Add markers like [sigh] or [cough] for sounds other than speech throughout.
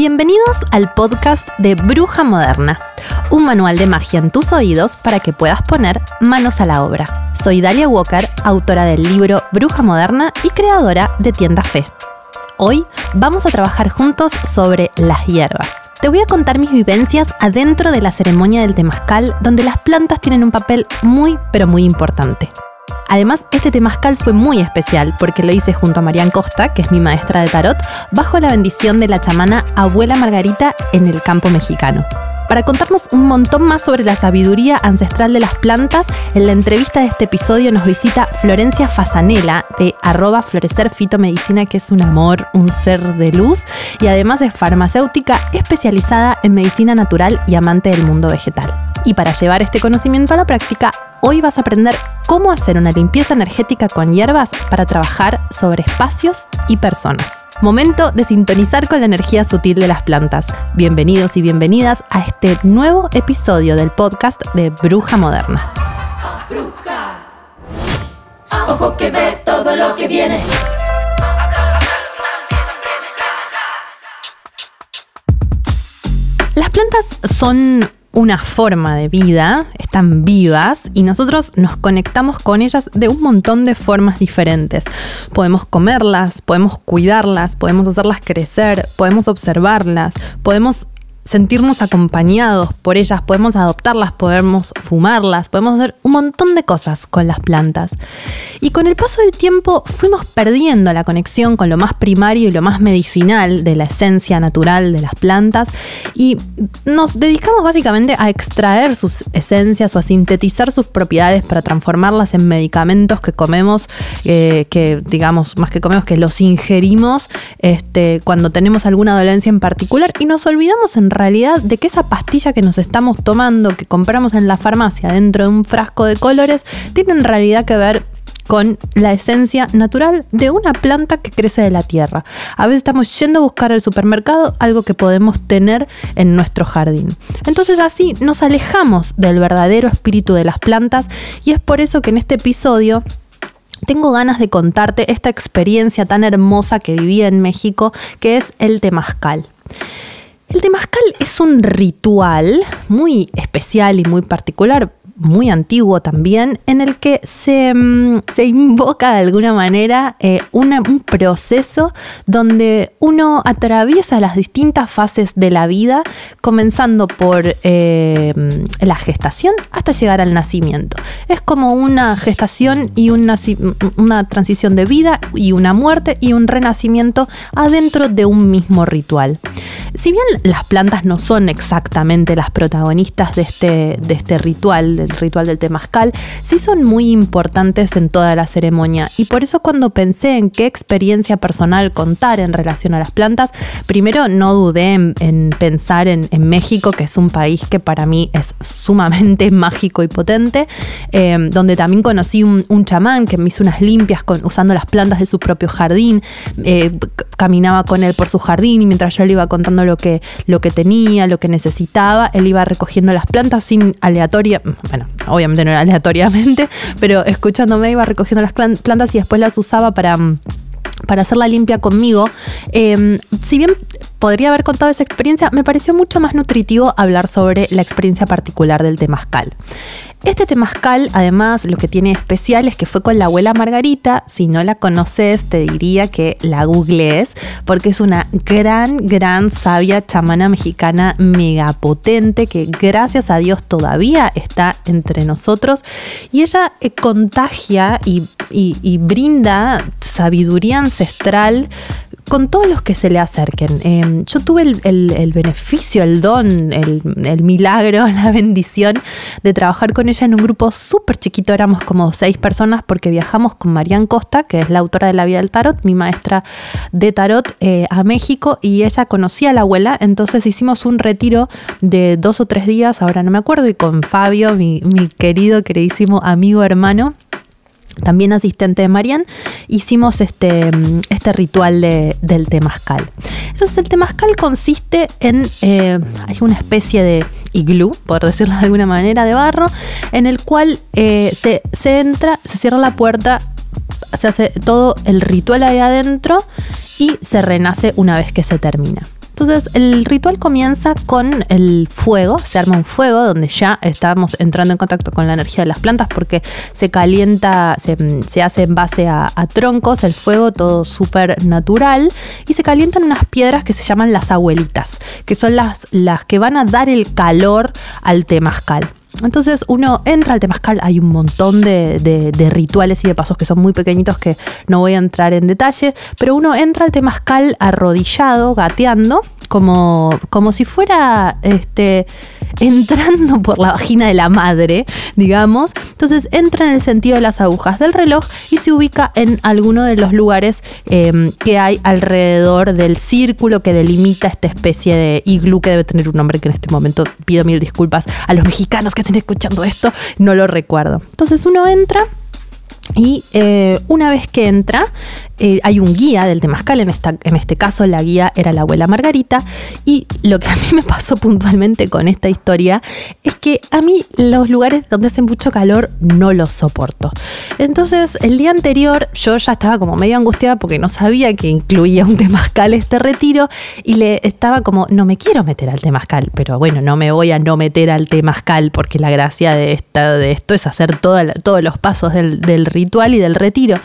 Bienvenidos al podcast de Bruja Moderna, un manual de magia en tus oídos para que puedas poner manos a la obra. Soy Dalia Walker, autora del libro Bruja Moderna y creadora de Tienda Fe. Hoy vamos a trabajar juntos sobre las hierbas. Te voy a contar mis vivencias adentro de la ceremonia del temazcal, donde las plantas tienen un papel muy, pero muy importante. Además, este temazcal fue muy especial porque lo hice junto a Marian Costa, que es mi maestra de tarot, bajo la bendición de la chamana Abuela Margarita en el campo mexicano. Para contarnos un montón más sobre la sabiduría ancestral de las plantas, en la entrevista de este episodio nos visita Florencia Fasanela de arroba florecer fitomedicina, que es un amor, un ser de luz, y además es farmacéutica especializada en medicina natural y amante del mundo vegetal. Y para llevar este conocimiento a la práctica, hoy vas a aprender cómo hacer una limpieza energética con hierbas para trabajar sobre espacios y personas. Momento de sintonizar con la energía sutil de las plantas. Bienvenidos y bienvenidas a este nuevo episodio del podcast de Bruja Moderna. Bruja. Ojo que ve todo lo que viene. Las plantas son una forma de vida, están vivas y nosotros nos conectamos con ellas de un montón de formas diferentes. Podemos comerlas, podemos cuidarlas, podemos hacerlas crecer, podemos observarlas, podemos sentirnos acompañados por ellas, podemos adoptarlas, podemos fumarlas, podemos hacer un montón de cosas con las plantas. Y con el paso del tiempo fuimos perdiendo la conexión con lo más primario y lo más medicinal de la esencia natural de las plantas y nos dedicamos básicamente a extraer sus esencias o a sintetizar sus propiedades para transformarlas en medicamentos que comemos, eh, que digamos, más que comemos, que los ingerimos este, cuando tenemos alguna dolencia en particular y nos olvidamos en realidad de que esa pastilla que nos estamos tomando, que compramos en la farmacia dentro de un frasco de colores, tiene en realidad que ver con la esencia natural de una planta que crece de la tierra. A veces estamos yendo a buscar al supermercado algo que podemos tener en nuestro jardín. Entonces así nos alejamos del verdadero espíritu de las plantas y es por eso que en este episodio tengo ganas de contarte esta experiencia tan hermosa que viví en México, que es el temazcal. El temazcal es un ritual muy especial y muy particular, muy antiguo también, en el que se, mm, invoca de alguna manera eh, un proceso donde uno atraviesa las distintas fases de la vida, comenzando por eh, la gestación hasta llegar al nacimiento. Es como una gestación y una, una transición de vida y una muerte y un renacimiento adentro de un mismo ritual. Si bien las plantas no son exactamente las protagonistas de este, de este ritual, del ritual del temazcal, sí son muy importantes en toda la ceremonia. Y por eso cuando pensé en qué experiencia personal contar en relación a las plantas, primero no dudé en, pensar en, México, que es un país que para mí es sumamente [laughs] mágico y potente, eh, donde también conocí un, chamán que me hizo unas limpias con, usando las plantas de su propio jardín, eh, caminaba con él por su jardín y mientras yo le iba contando lo que, lo que tenía, lo que necesitaba, él iba recogiendo las plantas sin aleatoria, bueno, obviamente no era aleatoriamente, pero escuchándome iba recogiendo las plantas y después las usaba para para hacerla limpia conmigo. Em, si bien podría haber contado esa experiencia, me pareció mucho más nutritivo hablar sobre la experiencia particular del temazcal. Este temazcal, además, lo que tiene especial es que fue con la abuela Margarita. Si no la conoces, te diría que la googlees, porque es una gran, gran sabia chamana mexicana mega potente que gracias a Dios todavía está entre nosotros. Y ella eh, contagia y y brinda sabiduría ancestral con todos los que se le acerquen. Em, yo tuve el, beneficio, el don, el, milagro, [laughs] la bendición de trabajar con ella en un grupo súper chiquito, éramos como seis personas porque viajamos con Marian Costa, que es la autora de La vida del tarot, mi maestra de tarot, eh, a México y ella conocía a la abuela, entonces hicimos un retiro de dos o tres días, ahora no me acuerdo, y con Fabio, mi, mi querido, queridísimo amigo hermano también asistente de Marian, hicimos este, este ritual del temazcal. Entonces el temazcal consiste en eh, hay una especie de iglú, por decirlo de alguna manera, de barro, en el cual eh, se, se entra, se cierra la puerta, se hace todo el ritual ahí adentro y se renace una vez que se termina. Entonces el ritual comienza con el fuego, se arma un fuego donde ya estamos entrando en contacto con la energía de las plantas porque se calienta, se, hace en base a, troncos, el fuego todo súper natural y se calientan unas piedras que se llaman las abuelitas, que son las, las que van a dar el calor al temazcal. Entonces uno entra al temazcal, hay un montón de, rituales y de pasos que son muy pequeñitos que no voy a entrar en detalle, pero uno entra al temazcal arrodillado, gateando, como, como si fuera este, entrando por la vagina de la madre, digamos. Entonces entra en el sentido de las agujas del reloj y se ubica en alguno de los lugares em, que hay alrededor del círculo que delimita esta especie de iglú que debe tener un nombre que en este momento pido mil disculpas a los mexicanos que estén escuchando esto, no lo recuerdo. Entonces uno entra y eh, una vez que entra, eh, hay un guía del temazcal, en, esta, en este caso la guía era la abuela Margarita, y lo que a mí me pasó puntualmente con esta historia es que a mí los lugares donde hace mucho calor no los soporto. Entonces el día anterior yo ya estaba como medio angustiada porque no sabía que incluía un temazcal este retiro y le estaba como, no me quiero meter al temazcal, pero bueno, no me voy a no meter al temazcal porque la gracia de, esta, de esto es hacer todos los pasos del, del ritual y del retiro.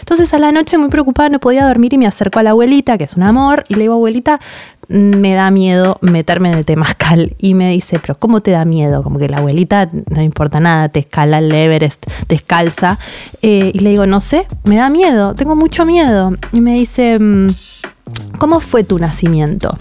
Entonces a la noche muy preocupada no podía dormir y me acerco a la abuelita, que es un amor, y le digo, abuelita, me da miedo meterme en el temazcal. Y me dice, pero ¿cómo te da miedo? Como que la abuelita no importa nada, te escala el Everest descalza. Eh, y le digo, no sé, me da miedo, tengo mucho miedo. Y me dice, mm, ¿cómo fue tu nacimiento?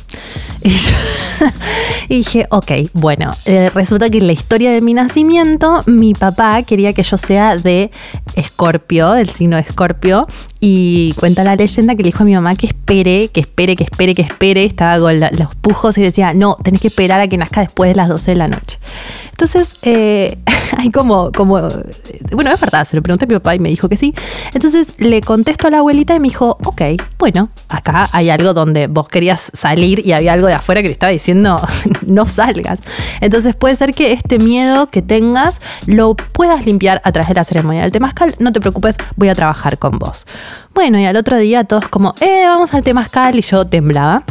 [laughs] [laughs] Y, dije, ok, bueno, eh, resulta que en la historia de mi nacimiento, mi papá quería que yo sea de Escorpio, el signo de Escorpio, y cuenta la leyenda que le dijo a mi mamá que espere, que espere, que espere, que espere. Estaba con los pujos y decía, no, tenés que esperar a que nazca después de las 12 de la noche. Entonces, eh, [laughs] hay como, bueno, es verdad, se lo pregunté a mi papá y me dijo que sí. Entonces le contesto a la abuelita y me dijo, ok, bueno, acá hay algo donde vos querías salir y había algo de afuera que te estaba diciendo, [laughs] no salgas. Entonces puede ser que este miedo que tengas lo puedas limpiar a través de la ceremonia del temazcal. No te preocupes, voy a trabajar con vos. Bueno, y al otro día todos como, eh, vamos al temazcal y yo temblaba.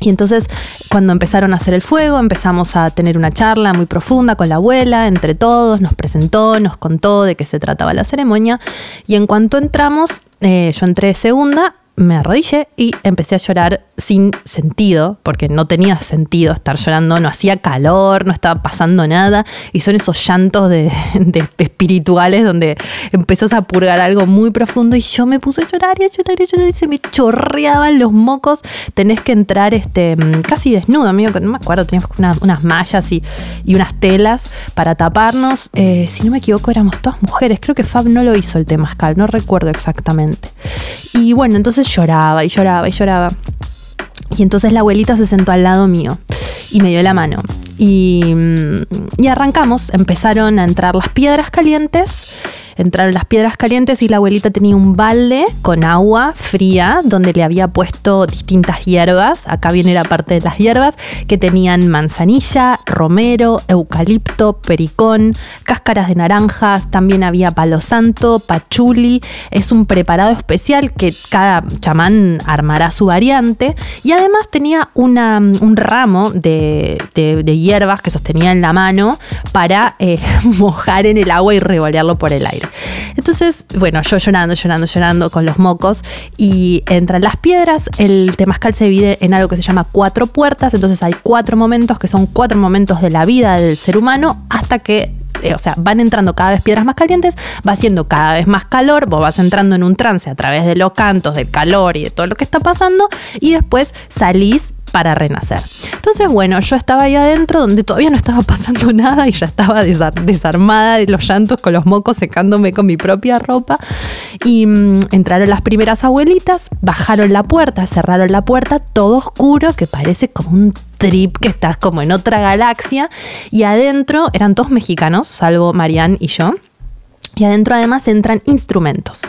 Y entonces cuando empezaron a hacer el fuego empezamos a tener una charla muy profunda con la abuela, entre todos, nos presentó, nos contó de qué se trataba la ceremonia. Y en cuanto entramos, eh, yo entré segunda, me arrodillé y empecé a llorar sin sentido, porque no tenía sentido estar llorando, no hacía calor, no estaba pasando nada, y son esos llantos [laughs] de, espirituales donde empezás a purgar algo muy profundo y yo me puse a llorar y a llorar y a llorar y se me chorreaban los mocos, tenés que entrar este, casi desnudo, amigo, no me acuerdo, teníamos unas mallas y, unas telas para taparnos, eh, si no me equivoco éramos todas mujeres, creo que Fab no lo hizo el temazcal, no recuerdo exactamente. Y bueno, entonces lloraba y lloraba y lloraba. Y entonces la abuelita se sentó al lado mío y me dio la mano. Y, mm, y arrancamos, empezaron a entrar las piedras calientes entraron las piedras calientes y la abuelita tenía un balde con agua fría donde le había puesto distintas hierbas. Acá viene la parte de las hierbas que tenían manzanilla, romero, eucalipto, pericón, cáscaras de naranjas, también había palo santo, pachuli. Es un preparado especial que cada chamán armará su variante y además tenía un ramo de, hierbas que sostenía en la mano para eh, [laughs] mojar en el agua y revolearlo por el aire. Entonces, bueno, yo llorando, llorando, llorando con los mocos y entran las piedras. El temazcal se divide en algo que se llama cuatro puertas. Entonces hay cuatro momentos que son cuatro momentos de la vida del ser humano hasta que eh, o sea, van entrando cada vez piedras más calientes, va haciendo cada vez más calor, vos vas entrando en un trance a través de los cantos, del calor y de todo lo que está pasando, y después salís para renacer. Entonces, bueno, yo estaba ahí adentro donde todavía no estaba pasando [laughs] nada y ya estaba desarmada de los llantos con los mocos secándome con mi propia ropa. Y mm, entraron las primeras abuelitas, bajaron la puerta, cerraron la puerta, todo oscuro, que parece como un trip que estás como en otra galaxia. Y adentro eran todos mexicanos, salvo Marianne y yo. Y adentro además entran instrumentos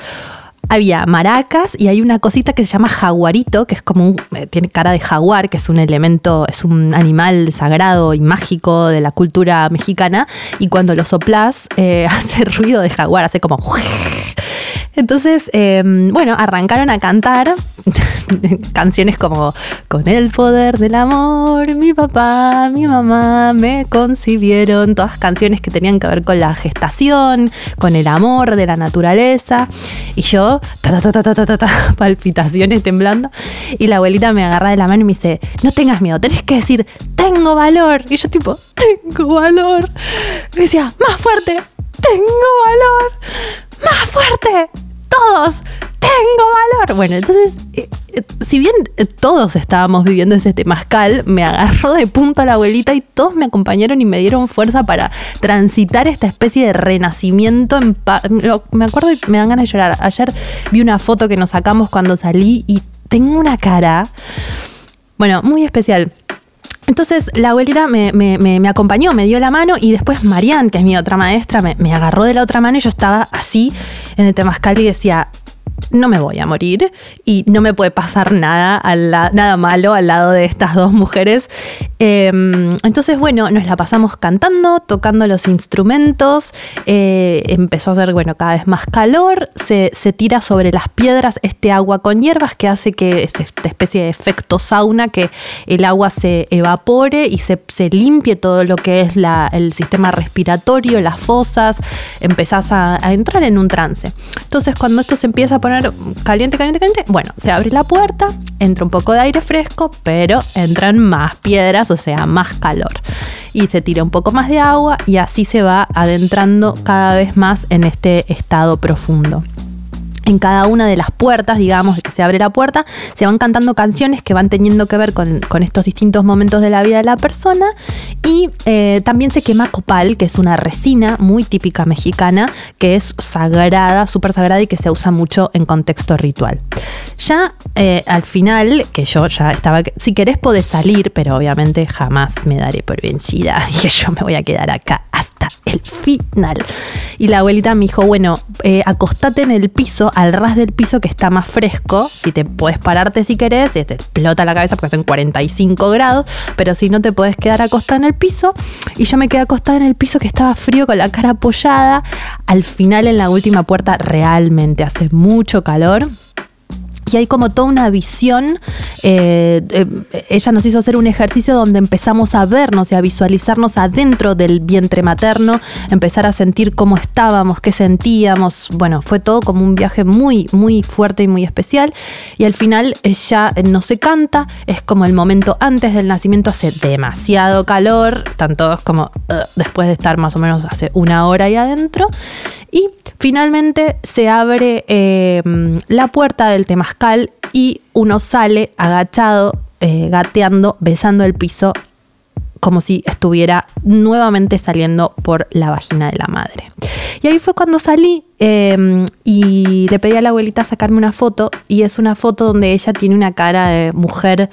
había maracas y hay una cosita que se llama jaguarito, que es como un, eh, tiene cara de jaguar, que es un elemento, es un animal sagrado y mágico de la cultura mexicana. Y cuando lo soplas, eh, [laughs] hace ruido de jaguar, hace como. [laughs] Entonces, em, bueno, arrancaron a cantar [laughs] canciones como Con el poder del amor, mi papá, mi mamá me concibieron, todas canciones que tenían que ver con la gestación, con el amor de la naturaleza. Y yo, ta, ta, ta, ta, ta, [laughs] palpitaciones temblando. Y la abuelita me agarra de la mano y me dice, no tengas miedo, tenés que decir, tengo valor. Y yo tipo, tengo valor. Me decía, más fuerte, tengo valor, más fuerte, todos, tengo valor. Bueno, entonces, eh, eh, si bien eh, todos estábamos viviendo ese temazcal, me agarró de punta la abuelita y todos me acompañaron y me dieron fuerza para transitar esta especie de renacimiento. En me acuerdo y me dan ganas de llorar. Ayer vi una foto que nos sacamos cuando salí y tengo una cara, bueno, muy especial. Entonces la abuelita me, acompañó, me dio la mano y después Marianne, que es mi otra maestra, me, me, agarró de la otra mano y yo estaba así en el temazcal y decía, no me voy a morir y no me puede pasar nada, nada malo al lado de estas dos mujeres. Em, entonces, bueno, nos la pasamos cantando, tocando los instrumentos, eh, empezó a hacer, bueno, cada vez más calor, se, tira sobre las piedras este agua con hierbas que hace que es esta especie de efecto sauna, que el agua se evapore y se, limpie todo lo que es el sistema respiratorio, las fosas, empezás a, a entrar en un trance. Entonces, cuando esto se empieza poner caliente, caliente, caliente. Bueno, se abre la puerta, entra un poco de aire fresco, pero entran más piedras, o sea, más calor. Y se tira un poco más de agua y así se va adentrando cada vez más en este estado profundo en cada una de las puertas, digamos, que se abre la puerta, se van cantando canciones que van teniendo que ver con, estos distintos momentos de la vida de la persona y eh, también se quema copal, que es una resina muy típica mexicana, que es sagrada, súper sagrada y que se usa mucho en contexto ritual. Ya eh, al final, que yo ya estaba, si querés podés salir, pero obviamente jamás me daré por vencida [laughs] que yo me voy a quedar acá hasta el final. Y la abuelita me dijo, bueno, eh, acostate en el piso al ras del piso que está más fresco. Si te puedes pararte si querés, te explota la cabeza porque hacen 45 grados, pero si no te puedes quedar acostada en el piso. Y yo me quedé acostada en el piso que estaba frío con la cara apoyada. Al final, en la última puerta, realmente hace mucho calor y hay como toda una visión. Eh, eh, ella nos hizo hacer un ejercicio donde empezamos a vernos y a visualizarnos adentro del vientre materno, empezar a sentir cómo estábamos, qué sentíamos. Bueno, fue todo como un viaje muy, muy fuerte y muy especial. Y al final ella no se canta, es como el momento antes del nacimiento, hace demasiado calor, están todos como después de estar más o menos hace una hora ahí adentro. Y finalmente se abre eh, la puerta del y uno sale agachado, eh, gateando, besando el piso como si estuviera nuevamente saliendo por la vagina de la madre. Y ahí fue cuando salí em, y le pedí a la abuelita sacarme una foto y es una foto donde ella tiene una cara de mujer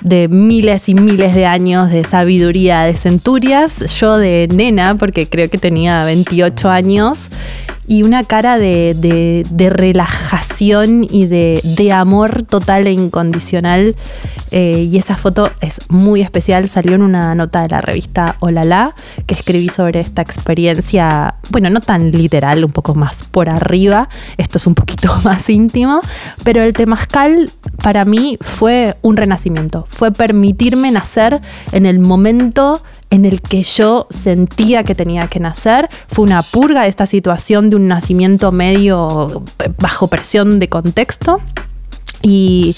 de miles y miles de años de sabiduría de centurias, yo de nena, porque creo que tenía 28 años, y una cara de, relajación y de, amor total e incondicional. Eh, y esa foto es muy especial, salió en una nota de la revista Olala, que escribí sobre esta experiencia, bueno, no tan literal, un poco más por arriba, esto es un poquito [laughs] más íntimo, pero el temazcal para mí fue un renacimiento, fue permitirme nacer en el momento en el que yo sentía que tenía que nacer. Fue una purga de esta situación de un nacimiento medio bajo presión de contexto. Y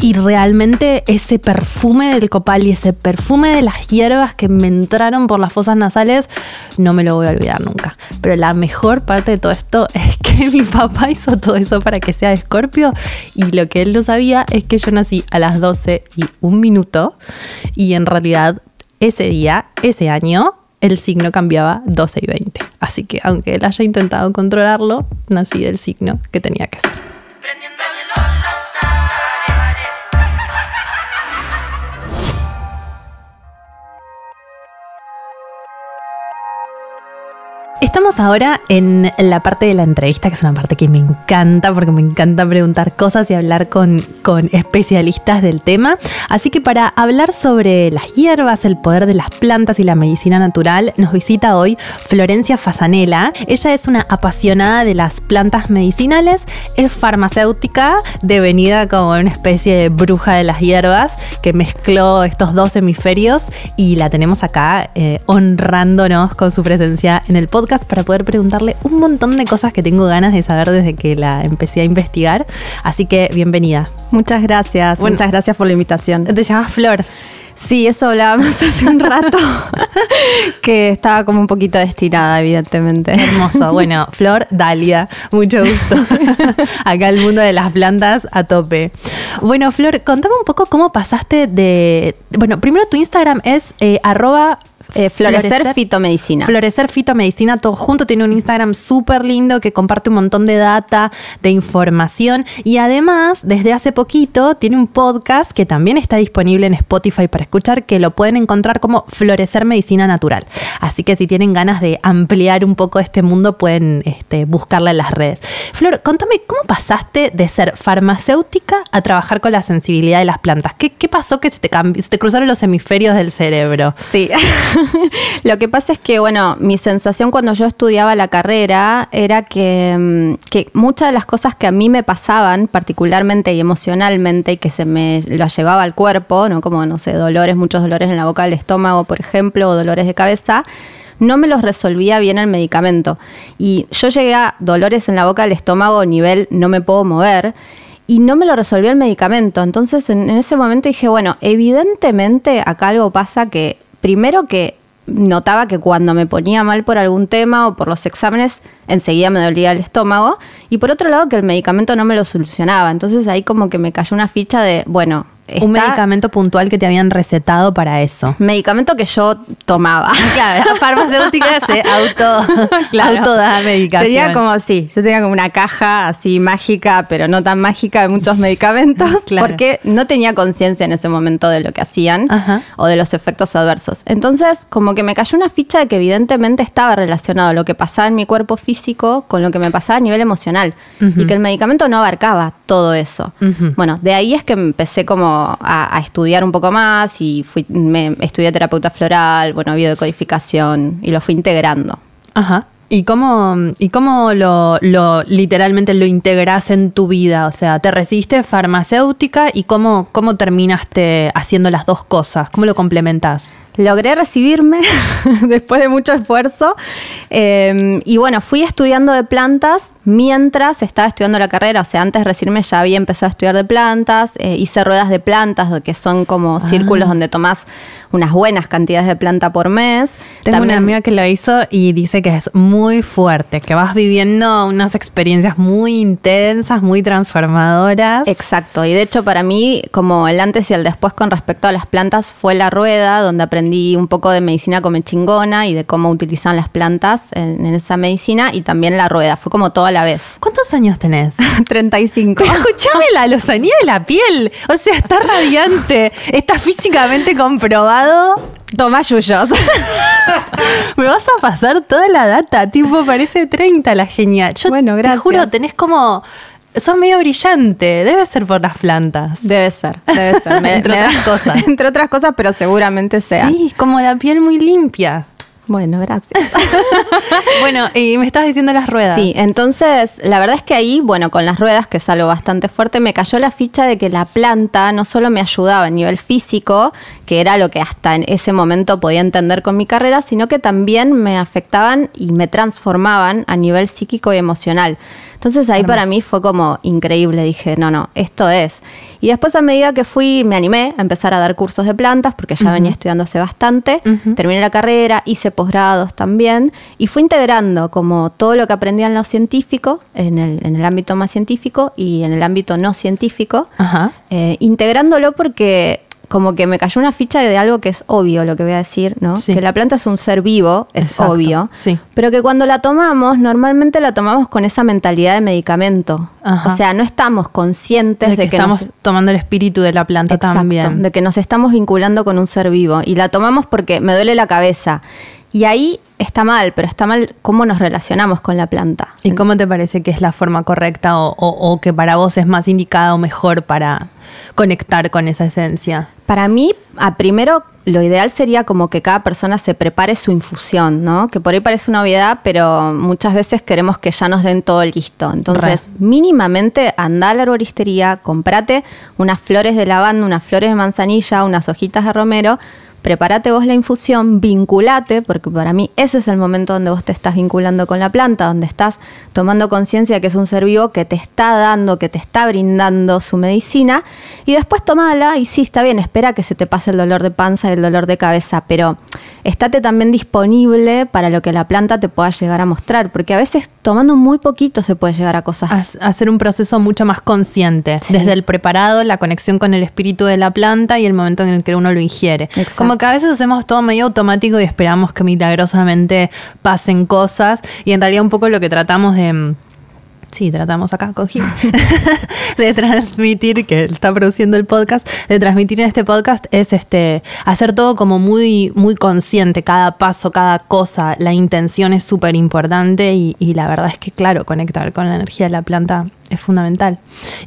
y realmente ese perfume del copal y ese perfume de las hierbas que me entraron por las fosas nasales, no me lo voy a olvidar nunca. Pero la mejor parte de todo esto [laughs] es que mi papá hizo todo eso para que sea Escorpio y lo que él no sabía es que yo nací a las 12 y un minuto y en realidad ese día, ese año, el signo cambiaba 12 y 20. Así que aunque él haya intentado controlarlo, nací del signo que tenía que ser. Estamos ahora en la parte de la entrevista, que es una parte que me encanta, porque me encanta preguntar cosas y hablar con, con, especialistas del tema. Así que para hablar sobre las hierbas, el poder de las plantas y la medicina natural, nos visita hoy Florencia Fasanela. Ella es una apasionada de las plantas medicinales, es farmacéutica, devenida como una especie de bruja de las hierbas, que mezcló estos dos hemisferios y la tenemos acá eh, honrándonos con su presencia en el podcast para poder preguntarle un montón de cosas que tengo ganas de saber desde que la empecé a investigar. Así que bienvenida. Muchas gracias, muchas gracias por la invitación. Te llamas Flor. Sí, eso hablábamos [laughs] hace un rato, [laughs] que estaba como un poquito destinada, evidentemente. Hermoso. Bueno, [laughs] Flor, Dalia, mucho gusto. Acá el mundo de las plantas a tope. Bueno, Flor, contame un poco cómo pasaste de... Bueno, primero tu Instagram es eh, arroba eh, florecer, Fitomedicina. Florecer Fitomedicina, todo junto. Tiene un Instagram súper lindo que comparte un montón de data, de información. Y además, desde hace poquito, tiene un podcast que también está disponible en Spotify para escuchar, que lo pueden encontrar como Florecer Medicina Natural. Así que si tienen ganas de ampliar un poco este mundo, pueden este, buscarla en las redes. Flor, contame, ¿cómo pasaste de ser farmacéutica a trabajar con la sensibilidad de las plantas? ¿Qué, pasó que se te, se te cruzaron los hemisferios del cerebro? Sí. [laughs] [laughs] Lo que pasa es que, bueno, mi sensación cuando yo estudiaba la carrera era que, mm, que, muchas de las cosas que a mí me pasaban, particularmente y emocionalmente, y que se me lo llevaba al cuerpo, ¿no? Como, no sé, dolores, muchos dolores en la boca del estómago, por ejemplo, o dolores de cabeza, no me los resolvía bien el medicamento. Y yo llegué a dolores en la boca del estómago nivel no me puedo mover y no me lo resolvió el medicamento. Entonces en, ese momento dije, bueno, evidentemente acá algo pasa que primero que notaba que cuando me ponía mal por algún tema o por los exámenes, enseguida me dolía el estómago. Y por otro lado, que el medicamento no me lo solucionaba. Entonces ahí como que me cayó una ficha de, bueno, un medicamento puntual que te habían recetado para eso. Medicamento que yo tomaba. [laughs] Claro, la farmacéutica se [laughs] auto, claro. da medicación. Tenía como, sí, yo tenía como una caja así mágica, pero no tan mágica de muchos medicamentos, [laughs] porque no tenía conciencia en ese momento de lo que hacían o de los efectos adversos. Entonces, como que me cayó una ficha de que evidentemente estaba relacionado lo que pasaba en mi cuerpo físico con lo que me pasaba a nivel emocional y que el medicamento no abarcaba todo eso. Bueno, de ahí es que empecé como a, estudiar un poco más y fui, me estudié terapeuta floral, bueno, biodecodificación y lo fui integrando. Ajá. ¿Y cómo, y cómo lo, lo, literalmente lo integras en tu vida? O sea, te recibiste farmacéutica y cómo, cómo terminaste haciendo las dos cosas, ¿cómo lo complementas? Logré recibirme [laughs] después de mucho esfuerzo. Em, y bueno, fui estudiando de plantas mientras estaba estudiando la carrera. O sea, antes de recibirme ya había empezado a estudiar de plantas. Eh, hice ruedas de plantas, que son como círculos ah. donde tomás unas buenas cantidades de planta por mes. Tengo una amiga que lo hizo y dice que es muy fuerte, que vas viviendo unas experiencias muy intensas, muy transformadoras. Exacto, y de hecho para mí como el antes y el después con respecto a las plantas fue la rueda, donde aprendí un poco de medicina come chingona y de cómo utilizan las plantas en, esa medicina y también la rueda, fue como todo a la vez. ¿Cuántos años tenés? [laughs] 35. [laughs] escúchame la lozanía de la piel, o sea, está radiante, está físicamente comprobado Toma yuyos. [laughs] Me vas a pasar toda la data, tipo, parece 30 la genial. Yo bueno, gracias. te juro, tenés como son medio brillante. Debe ser por las plantas. Debe ser, debe ser. [laughs] entre otras [laughs] cosas. entre otras cosas, pero seguramente sea. Sí, como la piel muy limpia. Bueno, gracias. [laughs] bueno, y me estabas diciendo las ruedas. Sí, entonces la verdad es que ahí, bueno, con las ruedas, que es algo bastante fuerte, me cayó la ficha de que la planta no solo me ayudaba a nivel físico, que era lo que hasta en ese momento podía entender con mi carrera, sino que también me afectaban y me transformaban a nivel psíquico y emocional. Entonces ahí para mí fue como increíble, dije, no, no, esto es. Y después a medida que fui, me animé a empezar a dar cursos de plantas, porque ya venía estudiando hace bastante, terminé la carrera, hice posgrados también, y fui integrando como todo lo que aprendía en lo científico, en el, en el ámbito más científico y en el ámbito no científico, eh, integrándolo porque como que me cayó una ficha de algo que es obvio lo que voy a decir, ¿no? Que la planta es un ser vivo, es obvio. Sí. Pero que cuando la tomamos, normalmente la tomamos con esa mentalidad de medicamento. O sea, no estamos conscientes de, que, estamos tomando el espíritu de la planta Exacto, también. De que nos estamos vinculando con un ser vivo. Y la tomamos porque me duele la cabeza. Y ahí está mal, pero está mal cómo nos relacionamos con la planta. ¿Y cómo te parece que es la forma correcta o, o que para vos es más indicada o mejor para conectar con esa esencia? Para mí, a primero, lo ideal sería como que cada persona se prepare su infusión, ¿no? Que por ahí parece una obviedad, pero muchas veces queremos que ya nos den todo listo. Entonces, mínimamente anda a la arboristería, comprate unas flores de lavanda, unas flores de manzanilla, unas hojitas de romero, prepárate vos la infusión, vinculate, porque para mí ese es el momento donde vos te estás vinculando con la planta, donde estás tomando conciencia que es un ser vivo que te está dando, que te está brindando su medicina, y después tomala y sí, está bien, espera que se te pase el dolor de panza y el dolor de cabeza, pero estate también disponible para lo que la planta te pueda llegar a mostrar, porque a veces tomando muy poquito se puede llegar a cosas. hacer un proceso mucho más consciente, desde el preparado, la conexión con el espíritu de la planta y el momento en el que uno lo ingiere. Como que a veces hacemos todo medio automático y esperamos que milagrosamente pasen cosas y en realidad un poco lo que tratamos de sí, tratamos acá con [laughs] de transmitir, que está produciendo el podcast, de transmitir en este podcast es este hacer todo como muy, muy consciente, cada paso, cada cosa, la intención es súper importante y, y, la verdad es que, claro, conectar con la energía de la planta es fundamental.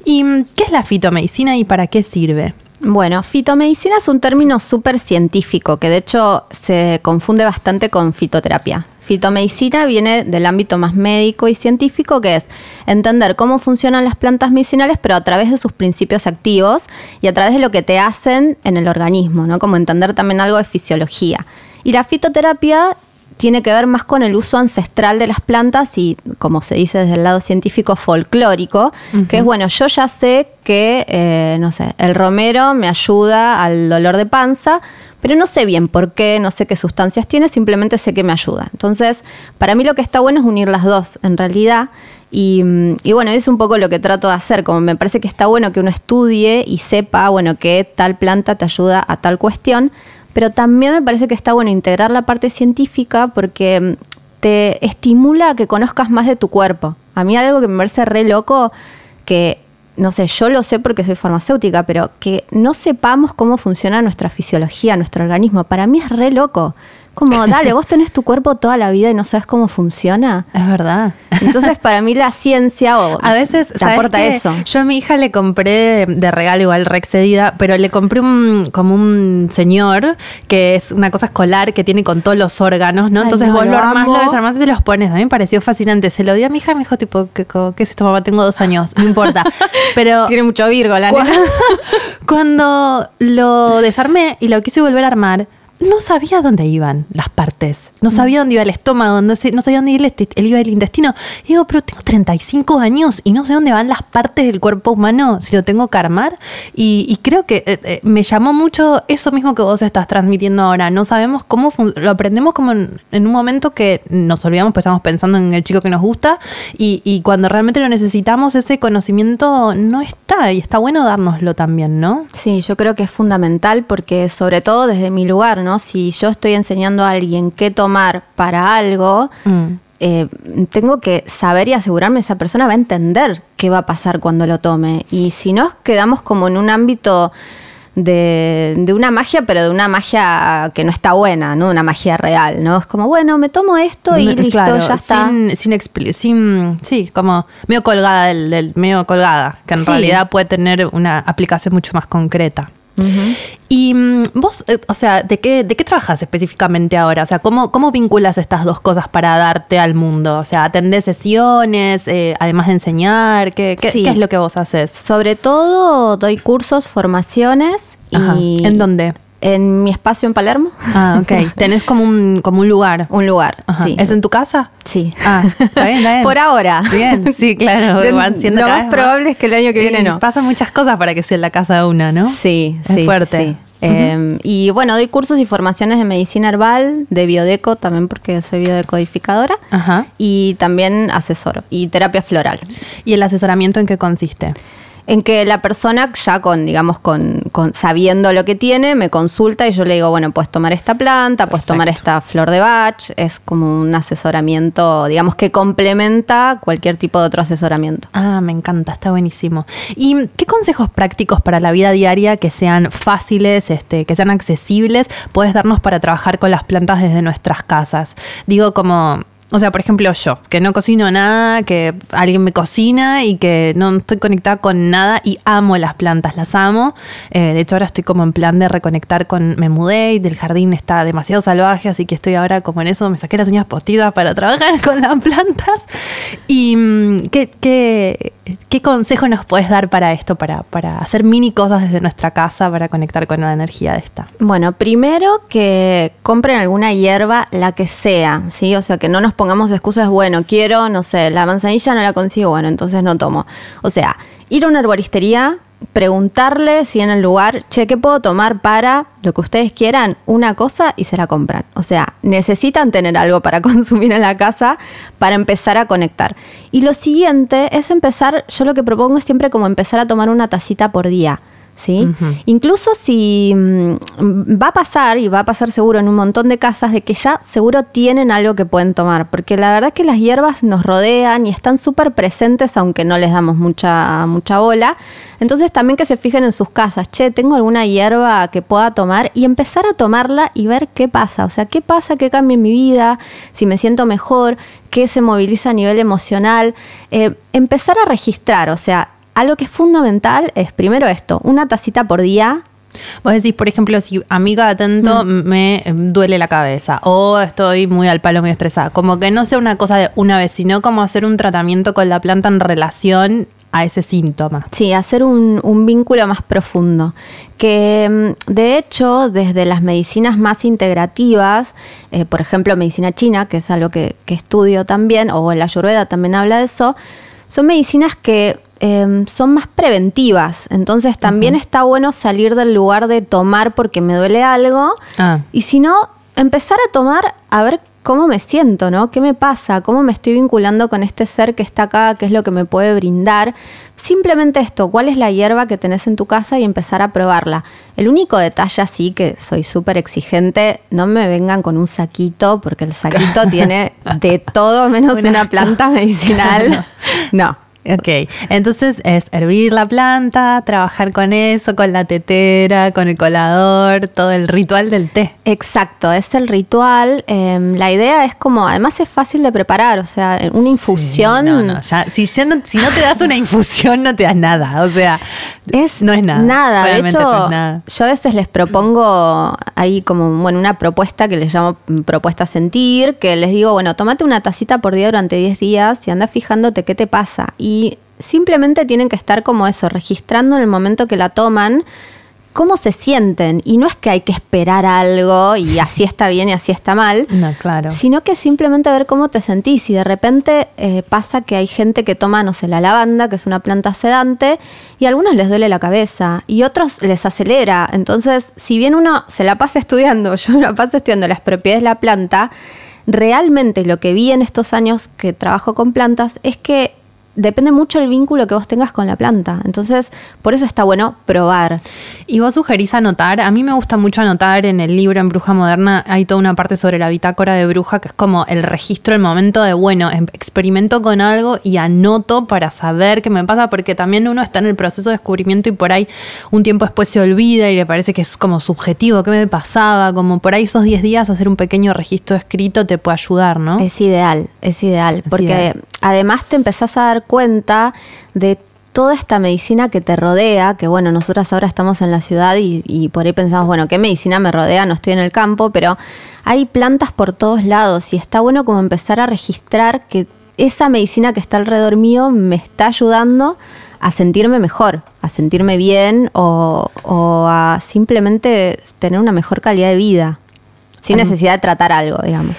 ¿Y qué es la fitomedicina y para qué sirve? Bueno, fitomedicina es un término súper científico que de hecho se confunde bastante con fitoterapia. Fitomedicina viene del ámbito más médico y científico, que es entender cómo funcionan las plantas medicinales, pero a través de sus principios activos y a través de lo que te hacen en el organismo, ¿no? Como entender también algo de fisiología. Y la fitoterapia tiene que ver más con el uso ancestral de las plantas y, como se dice desde el lado científico, folclórico, que es, bueno, yo ya sé que, eh, no sé, el romero me ayuda al dolor de panza, pero no sé bien por qué, no sé qué sustancias tiene, simplemente sé que me ayuda. Entonces, para mí lo que está bueno es unir las dos, en realidad. Y, y, bueno, es un poco lo que trato de hacer, como me parece que está bueno que uno estudie y sepa, bueno, que tal planta te ayuda a tal cuestión, pero también me parece que está bueno integrar la parte científica porque te estimula a que conozcas más de tu cuerpo. A mí algo que me parece re loco, que no sé, yo lo sé porque soy farmacéutica, pero que no sepamos cómo funciona nuestra fisiología, nuestro organismo, para mí es re loco. Como, [laughs] dale, vos tenés tu cuerpo toda la vida y no sabes cómo funciona. Es verdad. Entonces, [laughs] para mí la ciencia o a veces te aporta eso. Yo a mi hija le compré de regalo igual rexedida, pero le compré un como un señor que es una cosa escolar que tiene con todos los órganos, ¿no? Entonces vos lo, armás, lo desarmás y se los pones. A mí me pareció fascinante. Se lo di a mi hija y me dijo, tipo, ¿qué, qué es esto, mamá? Tengo dos años, no importa. [laughs] Pero tiene mucho virgo la cuando, cuando lo desarmé y lo quise volver a armar, no sabía dónde iban las partes. No sabía dónde iba el estómago, no sabía dónde iba el, iba el intestino. Y digo, pero tengo 35 años y no sé dónde van las partes del cuerpo humano si lo tengo que armar. Y, creo que eh, eh, me llamó mucho eso mismo que vos estás transmitiendo ahora. No sabemos cómo lo aprendemos como en, un momento que nos olvidamos, pues estamos pensando en el chico que nos gusta. Y, y cuando realmente lo necesitamos, ese conocimiento no está. Y está bueno dárnoslo también, ¿no? Sí, yo creo que es fundamental porque, sobre todo desde mi lugar, ¿no? Si yo estoy enseñando a alguien qué tomar para algo, mm. eh, tengo que saber y asegurarme que esa persona va a entender qué va a pasar cuando lo tome. Y si no, quedamos como en un ámbito de, una magia, pero de una magia que no está buena, ¿no? Una magia real, ¿no? Es como, bueno, me tomo esto y listo, ya está. Sin, sin, sin, sí, como medio colgada del, medio colgada, que en realidad puede tener una aplicación mucho más concreta. Y mm, vos, eh, o sea, ¿de qué, ¿de qué trabajas específicamente ahora? O sea, ¿cómo, ¿cómo vinculas estas dos cosas para darte al mundo? O sea, ¿atendés sesiones, eh, además de enseñar? ¿Qué, qué, Sí. qué es lo que vos haces? Sobre todo doy cursos, formaciones Ajá. y ¿En dónde? En mi espacio en Palermo. Ah, ok. [laughs] Tenés como un, como un lugar. Un lugar, Ajá. sí. ¿Es en tu casa? Sí. Ah, está bien, está [laughs] bien. Por ahora. Bien, sí, [laughs] claro. De- van siendo lo cada más vez probable es que el año que viene Y no. Pasan muchas cosas para que sea en la casa de una, ¿no? Sí, Es sí. fuerte. sí. Eh, y bueno, doy cursos y formaciones de medicina herbal, de biodeco también porque soy biodecodificadora. Ajá. Y también asesoro. Y terapia floral. ¿Y el asesoramiento en qué consiste? En que la persona ya con, digamos, con, con- sabiendo lo que tiene, me consulta y yo le digo, bueno, puedes tomar esta planta, puedes tomar esta flor de bach. Es como un asesoramiento, digamos, que complementa cualquier tipo de otro asesoramiento. Ah, me encanta, está buenísimo. ¿Y qué consejos prácticos para la vida diaria que sean fáciles, este, que sean accesibles, puedes darnos para trabajar con las plantas desde nuestras casas? Digo como, o sea, por ejemplo yo, que no cocino nada, que alguien me cocina y que no estoy conectada con nada y amo las plantas, las amo. Eh, de hecho, ahora estoy como en plan de reconectar con, me mudé y del jardín está demasiado salvaje, así que estoy ahora como en eso, me saqué las uñas postidas para trabajar [laughs] con las plantas. ¿Y mm, qué, consejo nos puedes dar para esto, para, para hacer mini cosas desde nuestra casa para conectar con la energía de esta? Bueno, primero que compren alguna hierba, la que sea, ¿sí? O sea, que no nos pongamos excusas, bueno, quiero, no sé, la manzanilla no la consigo, bueno, entonces no tomo. O sea, ir a una herboristería, preguntarle si en el lugar, che, ¿qué puedo tomar para lo que ustedes quieran? Una cosa y se la compran. O sea, necesitan tener algo para [laughs] consumir en la casa para empezar a conectar. Y lo siguiente es empezar, yo lo que propongo es siempre como empezar a tomar una tacita por día. ¿Sí? Incluso si mm, va a pasar, y va a pasar seguro en un montón de casas, de que ya seguro tienen algo que pueden tomar, porque la verdad que las hierbas nos rodean y están súper presentes, aunque no les damos mucha, mucha bola. Entonces también que se fijen en sus casas, che, tengo alguna hierba que pueda tomar y empezar a tomarla y ver qué pasa, o sea, qué pasa, qué cambia en mi vida, si me siento mejor, qué se moviliza a nivel emocional, Eh, empezar a registrar, o sea, algo que es fundamental es primero esto, una tacita por día. Vos decís, por ejemplo, si a mí cada tanto me eh, duele la cabeza o estoy muy al palo, muy estresada, como que no sea una cosa de una vez, sino como hacer un tratamiento con la planta en relación a ese síntoma. Sí, hacer un, un vínculo más profundo. Que mm, de hecho, desde las medicinas más integrativas, eh, por ejemplo, medicina china, que es algo que, que estudio también, o la ayurveda también habla de eso, son medicinas que eh, son más preventivas. Entonces también está bueno salir del lugar de tomar porque me duele algo. Ah. Y si no, empezar a tomar a ver cómo me siento, ¿no? ¿Qué me pasa? ¿Cómo me estoy vinculando con este ser que está acá? ¿Qué es lo que me puede brindar? Simplemente esto, ¿cuál es la hierba que tenés en tu casa y empezar a probarla? El único detalle así que soy súper exigente, no me vengan con un saquito, porque el saquito [laughs] tiene de todo menos Un una planta [laughs] medicinal. No. Ok, entonces es hervir la planta, trabajar con eso, con la tetera, con el colador, todo el ritual del té. Exacto, es el ritual. eh, la idea es como, además es fácil de preparar, o sea, una infusión. Sí, no, no, ya, si, ya no, si no te das una infusión, no te das nada. O sea, Es no es nada. Nada, de hecho, no nada. yo a veces les propongo ahí como, bueno, una propuesta que les llamo propuesta sentir, que les digo, bueno, tómate una tacita por día durante 10 días y anda fijándote qué te pasa. Y simplemente tienen que estar como eso, registrando en el momento que la toman cómo se sienten. Y no es que hay que esperar algo y [laughs] así está bien y así está mal. No, claro. Sino que simplemente ver cómo te sentís. Y de repente eh, pasa que hay gente que toma, no sé, la lavanda, que es una planta sedante, y a algunos les duele la cabeza y otros les acelera. Entonces, si bien uno se la pasa estudiando, [laughs] yo me la paso estudiando las propiedades de la planta, realmente lo que vi en estos años que trabajo con plantas es que depende mucho el vínculo que vos tengas con la planta. Entonces, por eso está bueno probar. Y vos sugerís anotar, a mí me gusta mucho anotar en el libro en Bruja Moderna, hay toda una parte sobre la bitácora de bruja que es como el registro, el momento de, bueno, em- experimento con algo y anoto para saber qué me pasa, porque también uno está en el proceso de descubrimiento y por ahí un tiempo después se olvida y le parece que es como subjetivo, qué me pasaba, como por ahí esos 10 días hacer un pequeño registro escrito te puede ayudar, ¿no? Es ideal, es ideal, Es porque ideal. Además te empezás a dar cuenta de toda esta medicina que te rodea, que bueno, nosotras ahora estamos en la ciudad y, y, por ahí pensamos, bueno, ¿qué medicina me rodea? No estoy en el campo, pero hay plantas por todos lados y está bueno como empezar a registrar que esa medicina que está alrededor mío me está ayudando a sentirme mejor, a sentirme bien o, o a simplemente tener una mejor calidad de vida, sin necesidad de tratar algo, digamos.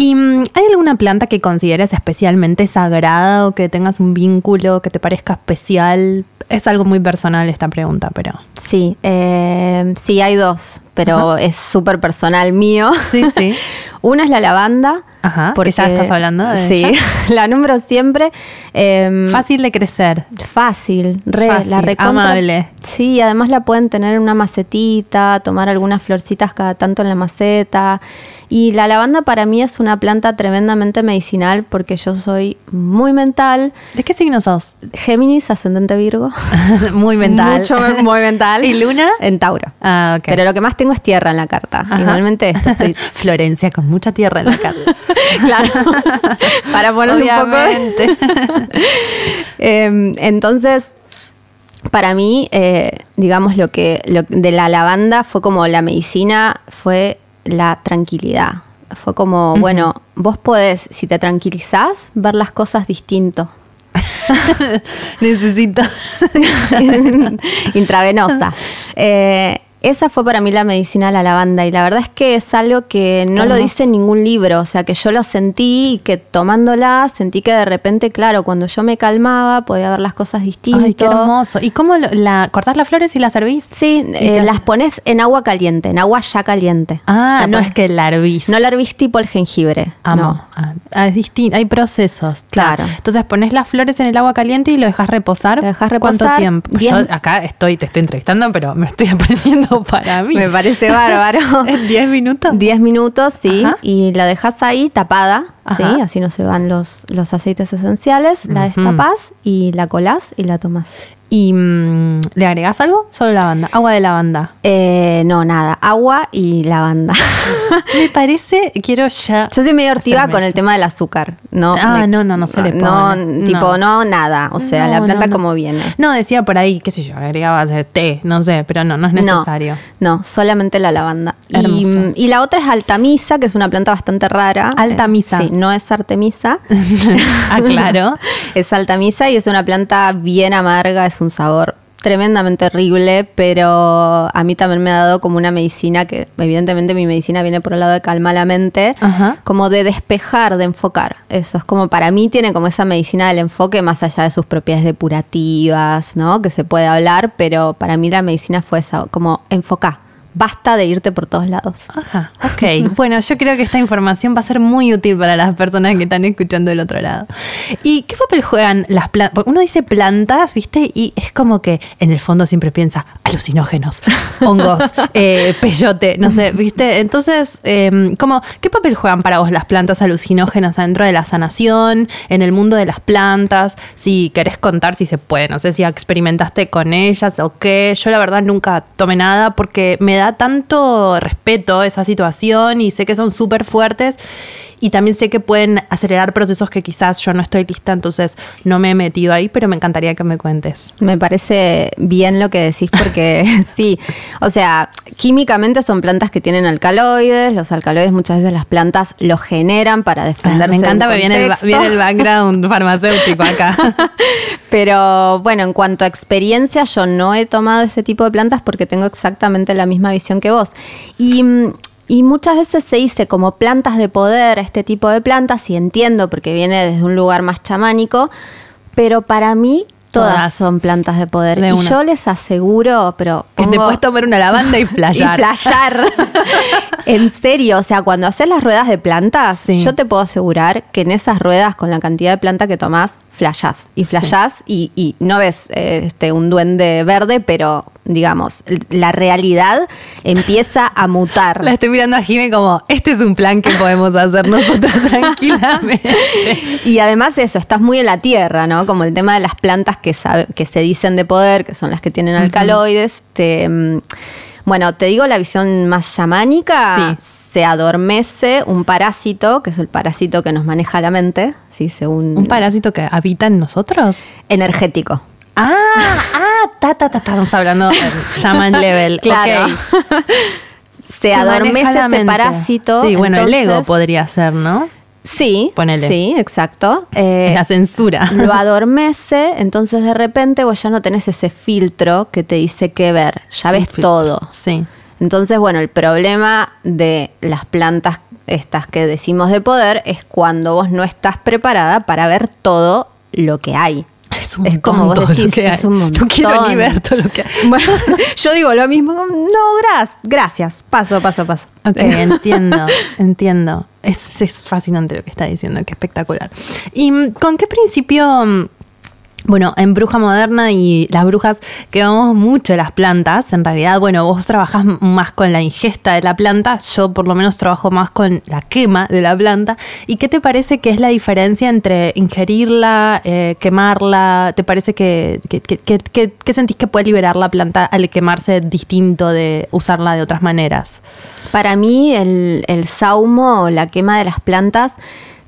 ¿Y mm, hay alguna planta que consideres especialmente sagrada o que tengas un vínculo que te parezca especial? Es algo muy personal esta pregunta, pero... Sí, eh, sí, hay dos, pero es súper personal mío. Sí, sí. [laughs] Una es la lavanda. Ajá, porque ya estás hablando de Sí, ella. [laughs] la nombro siempre. Eh, Fácil de crecer. Fácil, re, Fácil, la recontra. amable. Sí, además la pueden tener en una macetita, tomar algunas florcitas cada tanto en la maceta. Y la lavanda para mí es una planta tremendamente medicinal porque yo soy muy mental. ¿De qué signo sos? Géminis, ascendente Virgo. [laughs] muy mental. Mucho, muy mental. [laughs] ¿Y Luna? En Tauro. Ah, ok. Pero lo que más tengo es tierra en la carta. Ajá. Igualmente esto [laughs] soy Florencia con mucha tierra en la carta. claro. Para poner un poco. Eh, entonces, para mí, eh, digamos, lo que lo, de la lavanda fue como la medicina, fue la tranquilidad. Fue como, bueno, vos podés, si te tranquilizás, ver las cosas distinto. [laughs] Necesito. [laughs] Intravenosa. [laughs] Eh, esa fue para mí la medicina de la lavanda y la verdad es que es algo que no lo dice ningún libro, o sea que yo lo sentí y que tomándola sentí que de repente, claro, cuando yo me calmaba podía ver las cosas distintas. Ay, qué hermoso. ¿Y cómo lo- la cortás las flores y las servís? Sí, eh, te- las pones en agua caliente, en agua ya caliente. Ah, O sea, no es que la hervís. No la hervís tipo el jengibre. Amo. No. Ah, ah, es distinto. Hay procesos. Claro. Entonces pones las flores en el agua caliente y lo dejas reposar. Lo dejas ¿Cuánto tiempo? Yo acá estoy, te estoy entrevistando, pero me estoy [laughs] aprendiendo [laughs] para mí. Me parece bárbaro. [laughs] ¿En 10 minutos? 10 minutos, sí, Ajá. y la dejas ahí tapada, sí, así no se van los, los aceites esenciales, la destapas y la colás y la tomas. ¿Y mm, le agregás algo? Solo lavanda. Agua de lavanda. Eh, no, nada, agua y lavanda. [laughs] Me parece, quiero ya. Yo soy medio hortiva con el tema del azúcar. No, Ah, me- no, no, no se le No, pone. tipo, No. no, nada. O sea, No, la planta no, no. como viene. No, decía por ahí, qué sé yo, agregabas eh, té, no sé, pero no, no es necesario. No, no, solamente la lavanda. Y, y la otra es altamisa, que es una planta bastante rara. Altamisa. Eh, sí, no es artemisa. [laughs] ah, claro. es altamisa y es una planta bien amarga, es un sabor tremendamente horrible, pero a mí también me ha dado como una medicina que evidentemente mi medicina viene por el lado de calmar la mente, Ajá. como de despejar, de enfocar. Eso es como para mí tiene como esa medicina del enfoque más allá de sus propiedades depurativas, ¿no? Que se puede hablar, pero para mí la medicina fue esa, como enfocar. Basta de irte por todos lados. Ajá, [laughs] ok. Bueno, yo creo que esta información va a ser muy útil para las personas que están escuchando del otro lado. ¿Y qué papel juegan las plantas? Porque uno dice plantas, ¿viste? Y es como que en el fondo siempre piensa alucinógenos, [laughs] hongos, eh, peyote, no sé, ¿viste? Entonces, eh, como, ¿qué papel juegan para vos las plantas alucinógenas dentro de la sanación, en el mundo de las plantas? Si querés contar, si se puede, no sé si experimentaste con ellas o qué. Yo la verdad nunca tomé nada porque me da tanto respeto esa situación y sé que son súper fuertes y también sé que pueden acelerar procesos que quizás yo no estoy lista, entonces no me he metido ahí, pero me encantaría que me cuentes. Me parece bien lo que decís porque [laughs] [laughs] sí, o sea, químicamente son plantas que tienen alcaloides, los alcaloides muchas veces las plantas los generan para defenderse. Ah, me encanta que el, viene el background [laughs] farmacéutico acá. Pero bueno, en cuanto a experiencia, yo no he tomado ese tipo de plantas porque tengo exactamente la misma visión que vos. Y, mm, y muchas veces se dice como plantas de poder, este tipo de plantas, y entiendo porque viene desde un lugar más chamánico, pero para mí todas, Todas. son plantas de poder. De y yo les aseguro, pero... que te puedes tomar una lavanda y [laughs] playar. y playar. [laughs] en serio, o sea, cuando haces las ruedas de plantas, Sí. yo te puedo asegurar que en esas ruedas, con la cantidad de planta que tomás, flayás. Y flayás y, y no ves eh, este, un duende verde, pero digamos, la realidad empieza a mutar. [laughs] La estoy mirando a Jime como, este es un plan que podemos hacer nosotros [laughs] tranquilamente. Y además eso, estás muy en la tierra, ¿no? Como el tema de las plantas que, sabe- que se dicen de poder, que son las que tienen alcaloides. te, mm, bueno, te digo la visión más chamánica. Sí. Se adormece un parásito, que es el parásito que nos maneja la mente, ¿sí? Según ¿Un parásito que habita en nosotros? energético. Ah, ah, ta, ta, ta, estamos hablando en shaman level. [laughs] Claro. Se adormece ese parásito. Sí, bueno, el ego podría ser, ¿no? Sí, Ponele. sí, exacto. Eh, Es la censura. lo [laughs] adormece, entonces de repente vos ya no tenés ese filtro que te dice qué ver, ya Sí, ves filtro. todo. Sí. Entonces, bueno, el problema de las plantas estas que decimos de poder es cuando vos no estás preparada para ver todo lo que hay. Es un Es montón como vos decís, que es un No quiero ni montón. ver todo lo que hay. Bueno, [laughs] yo digo lo mismo, no, gracias, gracias, paso, paso, paso. Ok, entiendo, entiendo. Es, es fascinante lo que está diciendo, qué espectacular. ¿Y con qué principio, bueno, en Bruja Moderna y las brujas que vamos mucho las plantas, en realidad, bueno, vos trabajás más con la ingesta de la planta, yo por lo menos trabajo más con la quema de la planta. ¿Y qué te parece que es la diferencia entre ingerirla, eh, quemarla? ¿Te parece que- que- que- que sentís que puede liberar la planta al quemarse distinto de usarla de otras maneras? Para mí el, el saumo o la quema de las plantas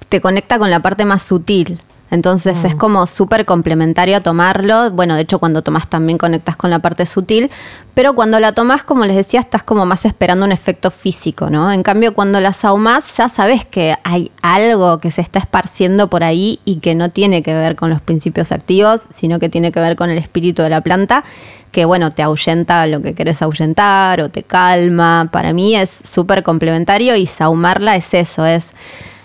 te conecta con la parte más sutil. Entonces es como súper complementario a tomarlo. Bueno, de hecho cuando tomas también conectas con la parte sutil, pero cuando la tomas, como les decía, estás como más esperando un efecto físico, ¿no? En cambio, cuando la saumas ya sabes que hay algo que se está esparciendo por ahí y que no tiene que ver con los principios activos, sino que tiene que ver con el espíritu de la planta que bueno, te ahuyenta lo que querés ahuyentar o te calma. Para mí es súper complementario y saumarla es eso, es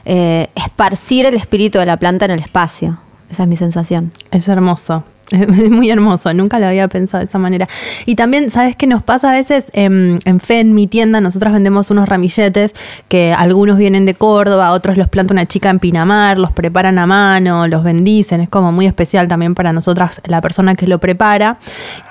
eh, esparcir el espíritu de la planta en el espacio. Esa es mi sensación. Es hermoso. [laughs] Es muy hermoso, nunca lo había pensado de esa manera. Y también, ¿sabes qué nos pasa a veces? Em, en Fe, en mi tienda, nosotros vendemos unos ramilletes que algunos vienen de Córdoba, otros los planta una chica en Pinamar, los preparan a mano, los bendicen, es como muy especial también para nosotras la persona que lo prepara.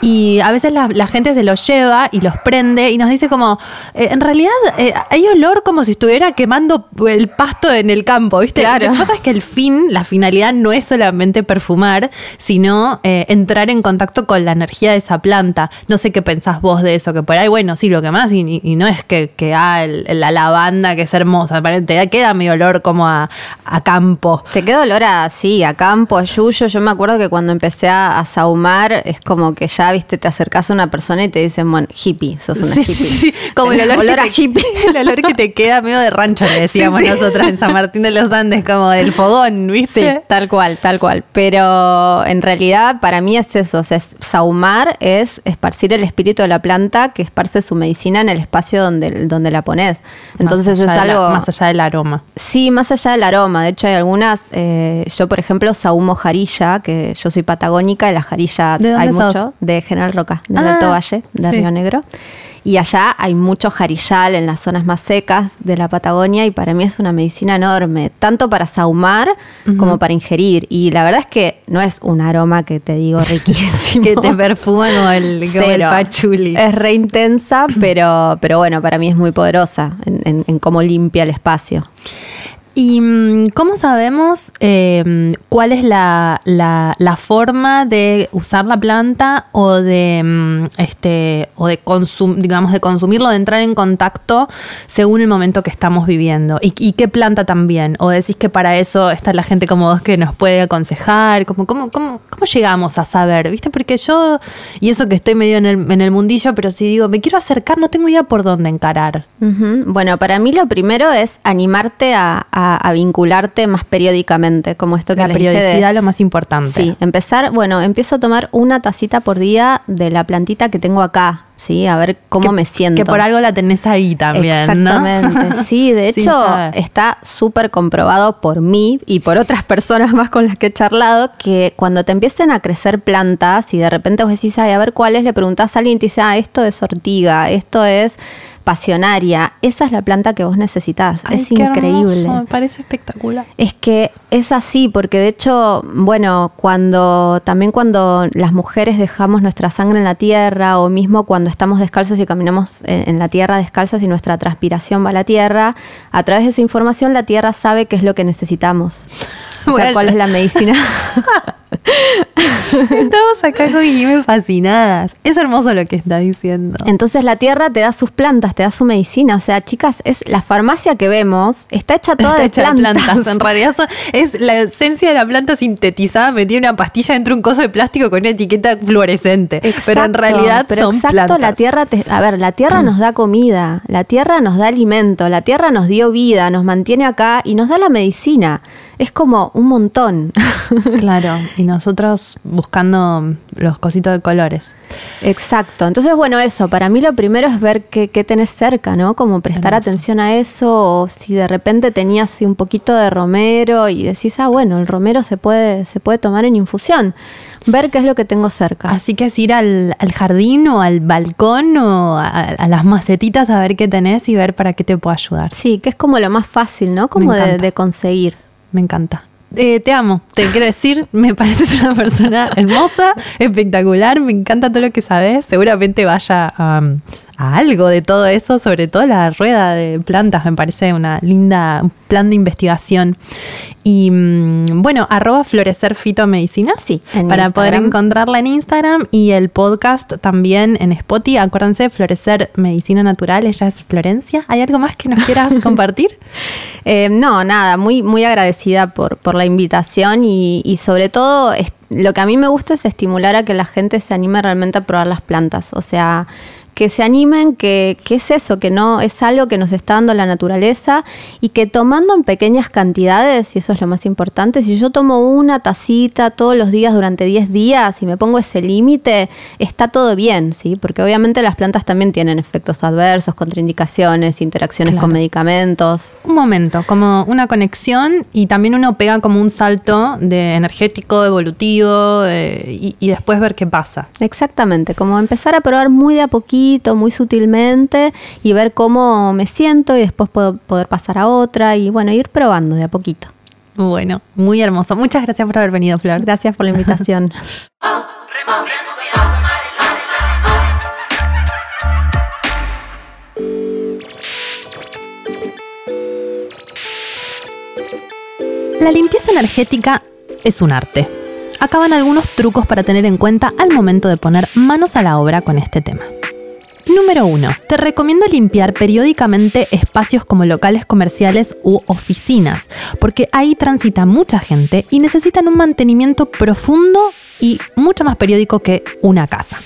Y a veces la, la gente se los lleva y los prende y nos dice como, eh, en realidad eh, hay olor como si estuviera quemando el pasto en el campo, ¿viste? Claro. Lo que pasa es que el fin, la finalidad no es solamente perfumar, sino eh, entrar en contacto con la energía de esa planta. No sé qué pensás vos de eso, que por ahí, bueno, sí, lo que más, y, no es que, que ah, el- la lavanda que es hermosa, te queda mi olor como a, a campo. Te queda olor a, sí, a campo, a yuyo. Yo me acuerdo que cuando empecé a, a saumar, es como que ya, viste, te acercas a una persona y te dicen, bueno, hippie, sos una Sí, hippie. sí, sí, como el olor, olor que a te, hippie. [laughs] El olor que te queda medio de rancho, le decíamos Sí, sí. nosotras en San Martín de los Andes, como del fogón, Sí, ¿viste? tal cual, tal cual. Pero en realidad para mí es eso, o sea, es- saumar es esparcir el espíritu de la planta que esparce su medicina en el espacio donde, donde la pones. Entonces es la- algo... más allá del aroma. Sí, más allá del aroma. De hecho, hay algunas. eh, yo, por ejemplo, saumo jarilla, que yo soy patagónica, y la jarilla ¿De dónde hay sos? mucho, de General Roca, de Ah, Alto Valle, de sí. Río Negro. Y allá hay mucho jarillal en las zonas más secas de la Patagonia y para mí es una medicina enorme, tanto para saumar como para ingerir. Y la verdad es que no es un aroma que te digo [laughs] riquísimo. Que te perfuma como el, como el pachuli. Es re intensa, [clears throat] pero, pero bueno, para mí es muy poderosa en, en- en cómo limpia el espacio. ¿Y mm, cómo sabemos eh, cuál es la, la- forma de usar la planta o de mm, este o de consum, digamos de consumirlo, de entrar en contacto según el momento que estamos viviendo? ¿Y, qué planta también? ¿O decís que para eso está la gente como vos que nos puede aconsejar? ¿Cómo, cómo, cómo, cómo llegamos a saber? ¿Viste? Porque yo, y eso que estoy medio en el, en el mundillo, pero si digo, me quiero acercar, no tengo idea por dónde encarar. Bueno, para mí lo primero es animarte a- a vincularte más periódicamente, como esto que La les dije de- periodicidad lo más importante. Sí, empezar, bueno, empiezo a tomar una tacita por día de la plantita que tengo acá, ¿sí? A ver cómo que, me siento. Que por algo la tenés ahí también, ¿no? Exactamente. [laughs] Sí, de hecho está súper comprobado por mí y por otras [laughs] personas más con las que he charlado que cuando te empiecen a crecer plantas y de repente vos decís, ay, a ver cuáles, le preguntás a alguien y te dice, ah, esto es ortiga, esto es pasionaria, esa es la planta que vos necesitas. Ay, es qué increíble. hermoso, me parece espectacular. Es que es así, porque de hecho, bueno, cuando también cuando las mujeres dejamos nuestra sangre en la tierra, o mismo cuando estamos descalzas y caminamos en, en la tierra descalzas y nuestra transpiración va a la tierra, a través de esa información la tierra sabe qué es lo que necesitamos. O sea, cuál es la medicina. [laughs] [laughs] Estamos acá con Jimmy fascinadas. Es hermoso lo que está diciendo. Entonces la tierra te da sus plantas, te da su medicina. O sea, chicas, es la farmacia que vemos, está hecha toda Está de hecha de plantas. plantas. En [laughs] realidad son- es la esencia de la planta sintetizada, metida en una pastilla dentro de un coso de plástico con una etiqueta fluorescente. pero en Exacto, realidad pero son exacto, plantas. la tierra, te- a ver, la tierra nos da comida, la tierra nos da alimento, la tierra nos dio vida, nos mantiene acá y nos da la medicina. Es como un montón. [laughs] Claro, y nosotros buscando los cositos de colores. Exacto. Entonces, bueno, eso, para mí lo primero es ver qué, qué tenés cerca, ¿no? Como prestar Hermoso. atención a eso, o si de repente tenías un poquito de romero y decís, ah, bueno, el romero se puede, se puede tomar en infusión. Ver qué es lo que tengo cerca. Así que es ir al, al jardín o al balcón o a, a las macetitas a ver qué tenés y ver para qué te puedo ayudar. Sí, que es como lo más fácil, ¿no? Como de, de conseguir. Me encanta. Eh, te amo, te quiero decir, [laughs] me pareces una persona hermosa, espectacular, me encanta todo lo que sabes. Seguramente vaya a, a algo de todo eso, sobre todo la rueda de plantas, me parece una linda plan de investigación. Y mm, bueno, arroba florecer fitomedicina. Sí, para poder encontrarla en Instagram y el podcast también en Spotify. Acuérdense, Florecer Medicina Natural, ella es Florencia. ¿Hay algo más que nos quieras [laughs] compartir? Eh, no, nada, muy, muy agradecida por, por la invitación y, y sobre todo lo que a mí me gusta es estimular a que la gente se anime realmente a probar las plantas. O sea, que se animen, que, que es eso, que no es algo que nos está dando la naturaleza y que tomando en pequeñas cantidades, y eso es lo más importante, si yo tomo una tacita todos los días durante 10 días y me pongo ese límite, está todo bien, ¿sí? Porque obviamente las plantas también tienen efectos adversos, contraindicaciones, interacciones Claro. con medicamentos. Un momento, como una conexión y también uno pega como un salto de energético, evolutivo eh, y, y después ver qué pasa. Exactamente, como empezar a probar muy de a poquito, muy sutilmente y ver cómo me siento y después puedo poder pasar a otra y bueno, ir probando de a poquito. Bueno, muy hermoso. Muchas gracias por haber venido, Flor. Gracias por la invitación. [laughs] La limpieza energética es un arte. Acaban algunos trucos para tener en cuenta al momento de poner manos a la obra con este tema. Número 1. Te recomiendo limpiar periódicamente espacios como locales comerciales u oficinas, porque ahí transita mucha gente y necesitan un mantenimiento profundo y mucho más periódico que una casa.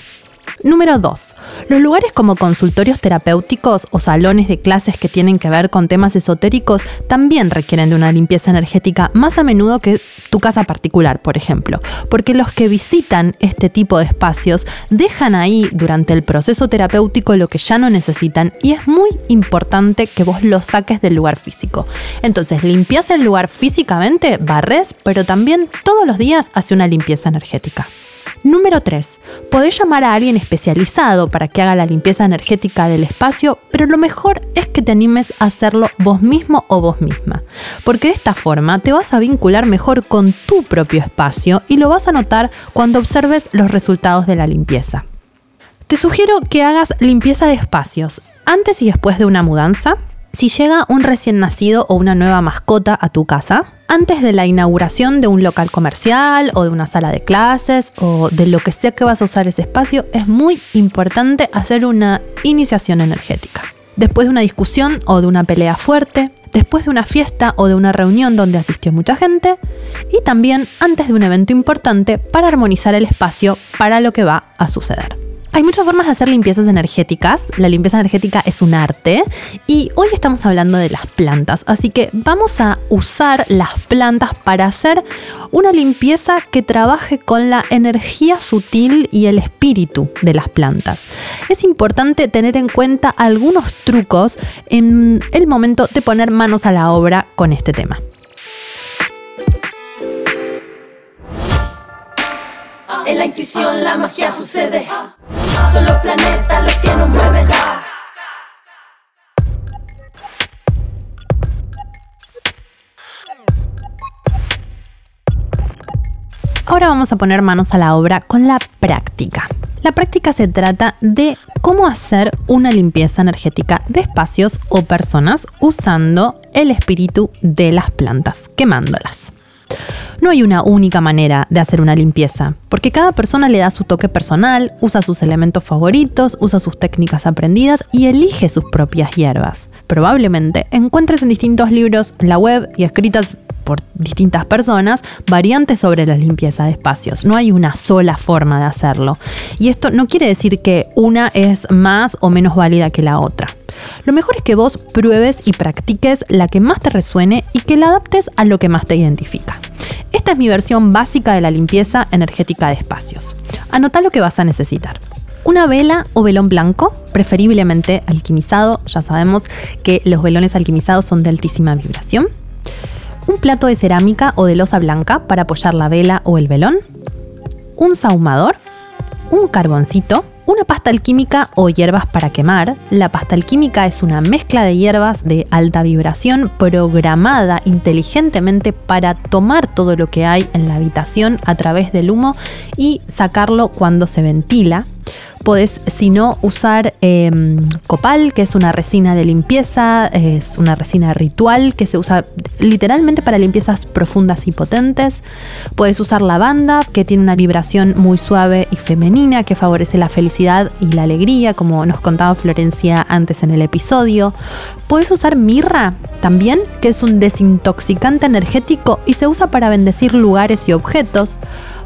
Número 2. Los lugares como consultorios terapéuticos o salones de clases que tienen que ver con temas esotéricos también requieren de una limpieza energética más a menudo que tu casa particular, por ejemplo, porque los que visitan este tipo de espacios dejan ahí durante el proceso terapéutico lo que ya no necesitan y es muy importante que vos lo saques del lugar físico. Entonces, limpias el lugar físicamente, barres, pero también todos los días hace una limpieza energética. Número 3. Podés llamar a alguien especializado para que haga la limpieza energética del espacio, pero lo mejor es que te animes a hacerlo vos mismo o vos misma, porque de esta forma te vas a vincular mejor con tu propio espacio y lo vas a notar cuando observes los resultados de la limpieza. Te sugiero que hagas limpieza de espacios antes y después de una mudanza, si llega un recién nacido o una nueva mascota a tu casa, antes de la inauguración de un local comercial o de una sala de clases o de lo que sea que vas a usar ese espacio, es muy importante hacer una iniciación energética. Después de una discusión o de una pelea fuerte, después de una fiesta o de una reunión donde asistió mucha gente y también antes de un evento importante para armonizar el espacio para lo que va a suceder. Hay muchas formas de hacer limpiezas energéticas. La limpieza energética es un arte y hoy estamos hablando de las plantas. Así que vamos a usar las plantas para hacer una limpieza que trabaje con la energía sutil y el espíritu de las plantas. Es importante tener en cuenta algunos trucos en el momento de poner manos a la obra con este tema. En la intuición la magia sucede. Son los planetas los que nos mueven. Ahora vamos a poner manos a la obra con la práctica. La práctica se trata de cómo hacer una limpieza energética de espacios o personas usando el espíritu de las plantas, quemándolas. No hay una única manera de hacer una limpieza, porque cada persona le da su toque personal, usa sus elementos favoritos, usa sus técnicas aprendidas y elige sus propias hierbas. Probablemente encuentres en distintos libros en la web y escritas por distintas personas variantes sobre la limpieza de espacios. No hay una sola forma de hacerlo. Y esto no quiere decir que una es más o menos válida que la otra. Lo mejor es que vos pruebes y practiques la que más te resuene y que la adaptes a lo que más te identifica. Esta es mi versión básica de la limpieza energética de espacios. Anota lo que vas a necesitar. Una vela o velón blanco, preferiblemente alquimizado, ya sabemos que los velones alquimizados son de altísima vibración. Un plato de cerámica o de losa blanca para apoyar la vela o el velón. Un sahumador. Un carboncito una pasta alquímica o hierbas para quemar. La pasta alquímica es una mezcla de hierbas de alta vibración programada inteligentemente para tomar todo lo que hay en la habitación a través del humo y sacarlo cuando se ventila. Podés, si no, usar em, copal, que es una resina de limpieza, es una resina ritual que se usa literalmente para limpiezas profundas y potentes. Puedes usar lavanda, que tiene una vibración muy suave y femenina, que favorece la felicidad y la alegría, como nos contaba Florencia antes en el episodio. Puedes usar mirra también, que es un desintoxicante energético y se usa para bendecir lugares y objetos.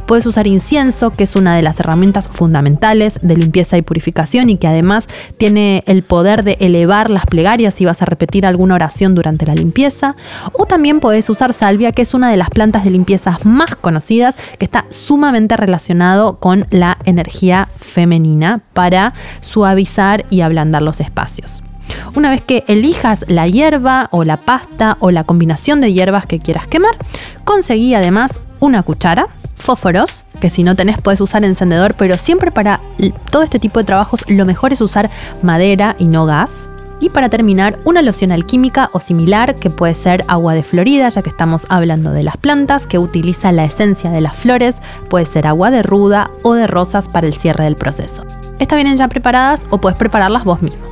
Puedes usar incienso, que es una de las herramientas fundamentales de limpieza y purificación y que además tiene el poder de elevar las plegarias si vas a repetir alguna oración durante la limpieza. O también puedes usar salvia, que es una de las plantas de limpieza más conocidas, que está sumamente relacionado con la energía femenina para suavizar y ablandar los espacios. Una vez que elijas la hierba o la pasta o la combinación de hierbas que quieras quemar, conseguí además una cuchara, fósforos, que si no tenés puedes usar encendedor, pero siempre para todo este tipo de trabajos lo mejor es usar madera y no gas. Y para terminar, una loción alquímica o similar, que puede ser agua de Florida, ya que estamos hablando de las plantas, que utiliza la esencia de las flores, puede ser agua de ruda o de rosas para el cierre del proceso. Estas vienen ya preparadas o puedes prepararlas vos mismo.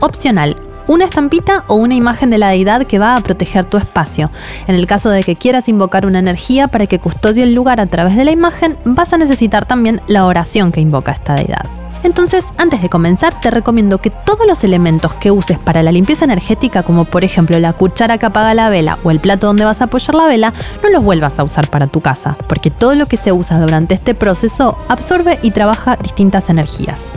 Opcional, una estampita o una imagen de la deidad que va a proteger tu espacio. En el caso de que quieras invocar una energía para que custodie el lugar a través de la imagen, vas a necesitar también la oración que invoca esta deidad. Entonces, antes de comenzar, te recomiendo que todos los elementos que uses para la limpieza energética, como por ejemplo la cuchara que apaga la vela o el plato donde vas a apoyar la vela, no los vuelvas a usar para tu casa, porque todo lo que se usa durante este proceso absorbe y trabaja distintas energías.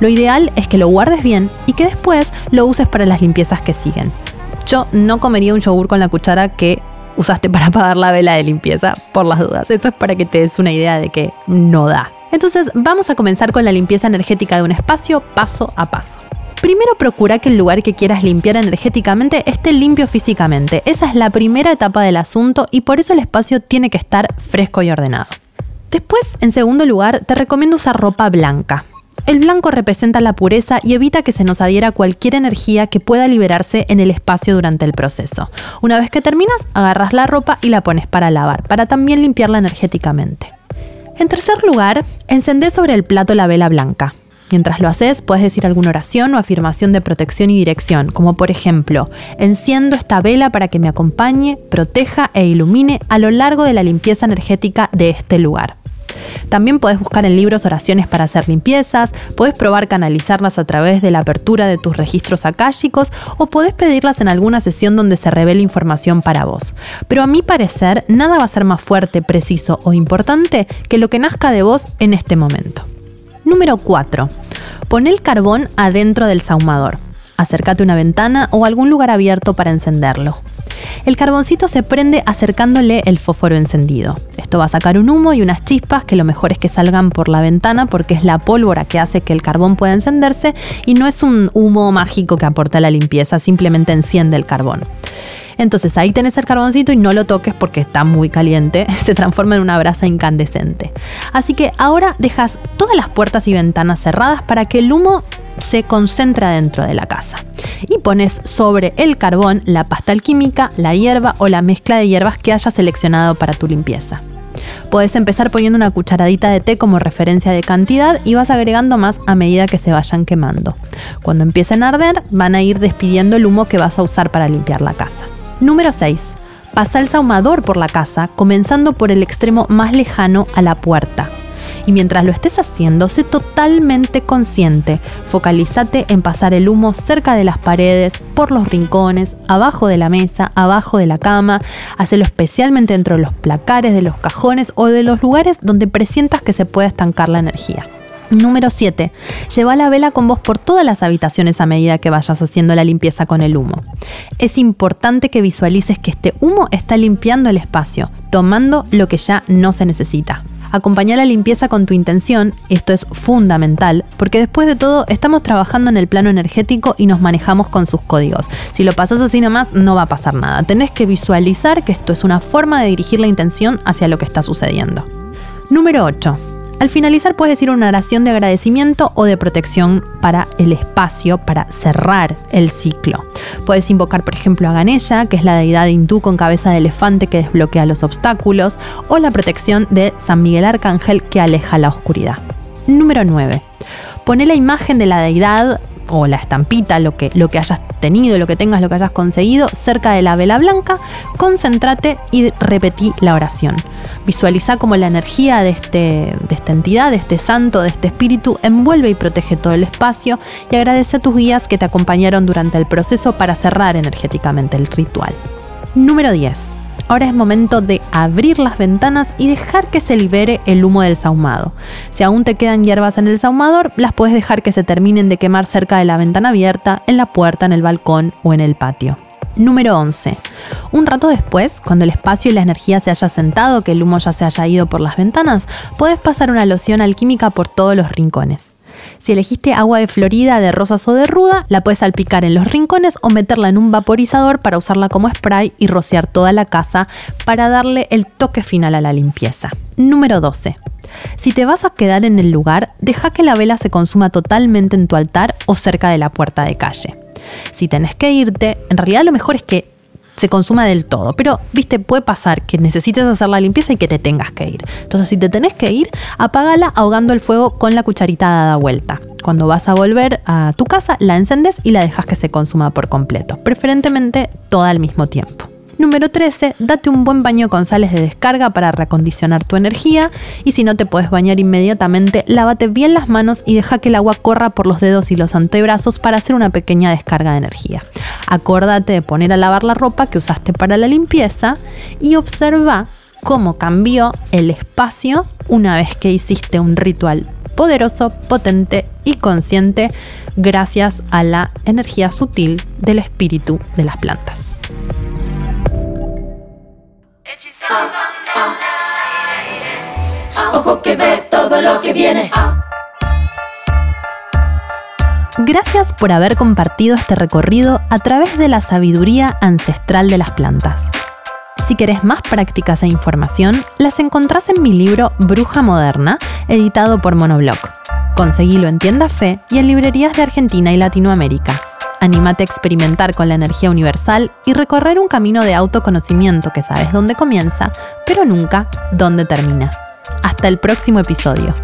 Lo ideal es que lo guardes bien y que después lo uses para las limpiezas que siguen. Yo no comería un yogur con la cuchara que usaste para apagar la vela de limpieza, por las dudas. Esto es para que te des una idea de que no da. Entonces vamos a comenzar con la limpieza energética de un espacio paso a paso. Primero procura que el lugar que quieras limpiar energéticamente esté limpio físicamente. Esa es la primera etapa del asunto y por eso el espacio tiene que estar fresco y ordenado. Después, en segundo lugar, te recomiendo usar ropa blanca. El blanco representa la pureza y evita que se nos adhiera cualquier energía que pueda liberarse en el espacio durante el proceso. Una vez que terminas, agarras la ropa y la pones para lavar, para también limpiarla energéticamente. En tercer lugar, encendé sobre el plato la vela blanca. Mientras lo haces, puedes decir alguna oración o afirmación de protección y dirección, como por ejemplo, enciendo esta vela para que me acompañe, proteja e ilumine a lo largo de la limpieza energética de este lugar. También puedes buscar en libros oraciones para hacer limpiezas, puedes probar canalizarlas a través de la apertura de tus registros akáshicos o puedes pedirlas en alguna sesión donde se revele información para vos. Pero a mi parecer, nada va a ser más fuerte, preciso o importante que lo que nazca de vos en este momento. Número 4. Pon el carbón adentro del saumador. Acércate a una ventana o algún lugar abierto para encenderlo. El carboncito se prende acercándole el fósforo encendido. Esto va a sacar un humo y unas chispas que lo mejor es que salgan por la ventana porque es la pólvora que hace que el carbón pueda encenderse y no es un humo mágico que aporta la limpieza, simplemente enciende el carbón. Entonces ahí tenés el carboncito y no lo toques porque está muy caliente, [laughs] se transforma en una brasa incandescente. Así que ahora dejas todas las puertas y ventanas cerradas para que el humo se concentre dentro de la casa. Y pones sobre el carbón la pasta alquímica, la hierba o la mezcla de hierbas que hayas seleccionado para tu limpieza. Puedes empezar poniendo una cucharadita de té como referencia de cantidad y vas agregando más a medida que se vayan quemando. Cuando empiecen a arder, van a ir despidiendo el humo que vas a usar para limpiar la casa. Número 6. Pasa el saumador por la casa, comenzando por el extremo más lejano a la puerta. Y mientras lo estés haciendo, sé totalmente consciente. Focalízate en pasar el humo cerca de las paredes, por los rincones, abajo de la mesa, abajo de la cama. Hacelo especialmente dentro de los placares, de los cajones o de los lugares donde presientas que se puede estancar la energía. Número 7. Lleva la vela con vos por todas las habitaciones a medida que vayas haciendo la limpieza con el humo. Es importante que visualices que este humo está limpiando el espacio, tomando lo que ya no se necesita. Acompaña la limpieza con tu intención, esto es fundamental, porque después de todo estamos trabajando en el plano energético y nos manejamos con sus códigos. Si lo pasas así nomás, no va a pasar nada. Tenés que visualizar que esto es una forma de dirigir la intención hacia lo que está sucediendo. Número 8 al finalizar puedes decir una oración de agradecimiento o de protección para el espacio, para cerrar el ciclo. Puedes invocar, por ejemplo, a Ganesha, que es la deidad hindú con cabeza de elefante que desbloquea los obstáculos, o la protección de San Miguel Arcángel que aleja la oscuridad. Número 9. Pone la imagen de la deidad o la estampita, lo que, lo que hayas tenido, lo que tengas, lo que hayas conseguido, cerca de la vela blanca, concéntrate y repetí la oración. Visualiza cómo la energía de, este, de esta entidad, de este santo, de este espíritu, envuelve y protege todo el espacio y agradece a tus guías que te acompañaron durante el proceso para cerrar energéticamente el ritual. Número 10. Ahora es momento de abrir las ventanas y dejar que se libere el humo del sahumado. Si aún te quedan hierbas en el sahumador, las puedes dejar que se terminen de quemar cerca de la ventana abierta, en la puerta, en el balcón o en el patio. Número 11. Un rato después, cuando el espacio y la energía se haya sentado, que el humo ya se haya ido por las ventanas, puedes pasar una loción alquímica por todos los rincones. Si elegiste agua de Florida, de rosas o de ruda, la puedes salpicar en los rincones o meterla en un vaporizador para usarla como spray y rociar toda la casa para darle el toque final a la limpieza. Número 12. Si te vas a quedar en el lugar, deja que la vela se consuma totalmente en tu altar o cerca de la puerta de calle. Si tenés que irte, en realidad lo mejor es que se consuma del todo. Pero, viste, puede pasar que necesites hacer la limpieza y que te tengas que ir. Entonces, si te tenés que ir, apágala ahogando el fuego con la cucharita dada vuelta. Cuando vas a volver a tu casa, la encendes y la dejas que se consuma por completo, preferentemente toda al mismo tiempo. Número 13, date un buen baño con sales de descarga para recondicionar tu energía y si no te puedes bañar inmediatamente, lávate bien las manos y deja que el agua corra por los dedos y los antebrazos para hacer una pequeña descarga de energía. Acordate de poner a lavar la ropa que usaste para la limpieza y observa cómo cambió el espacio una vez que hiciste un ritual poderoso, potente y consciente gracias a la energía sutil del espíritu de las plantas. Ojo que ve todo lo que viene. Gracias por haber compartido este recorrido a través de la sabiduría ancestral de las plantas. Si querés más prácticas e información, las encontrás en mi libro Bruja Moderna, editado por Monoblock. Conseguilo en Tienda Fe y en librerías de Argentina y Latinoamérica. Anímate a experimentar con la energía universal y recorrer un camino de autoconocimiento que sabes dónde comienza, pero nunca dónde termina. Hasta el próximo episodio.